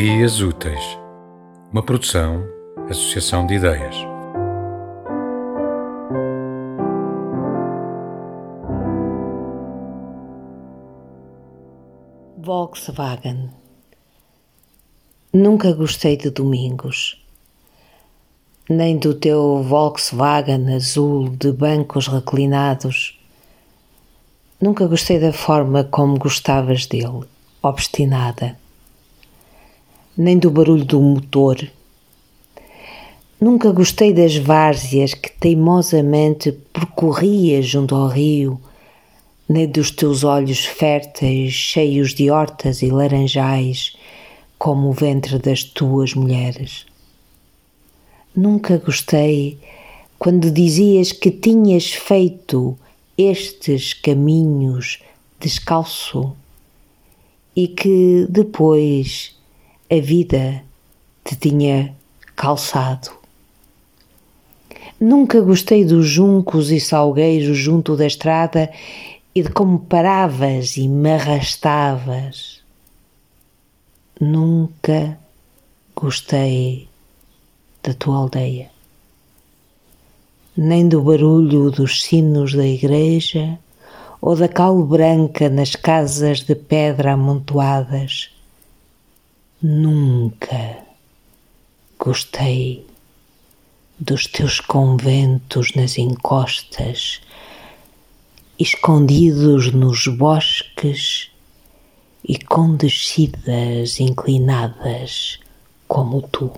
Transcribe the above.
Ideias Úteis, uma produção, associação de ideias. Volkswagen. Nunca gostei de domingos, nem do teu Volkswagen azul de bancos reclinados. Nunca gostei da forma como gostavas dele, obstinada nem do barulho do motor. Nunca gostei das várzeas que teimosamente percorria junto ao rio, nem dos teus olhos férteis, cheios de hortas e laranjais, como o ventre das tuas mulheres. Nunca gostei quando dizias que tinhas feito estes caminhos descalço e que depois a vida te tinha calçado. Nunca gostei dos juncos e salgueiros junto da estrada e de como paravas e me arrastavas. Nunca gostei da tua aldeia, nem do barulho dos sinos da igreja ou da cal branca nas casas de pedra amontoadas Nunca gostei dos teus conventos nas encostas, escondidos nos bosques e com descidas inclinadas como tu.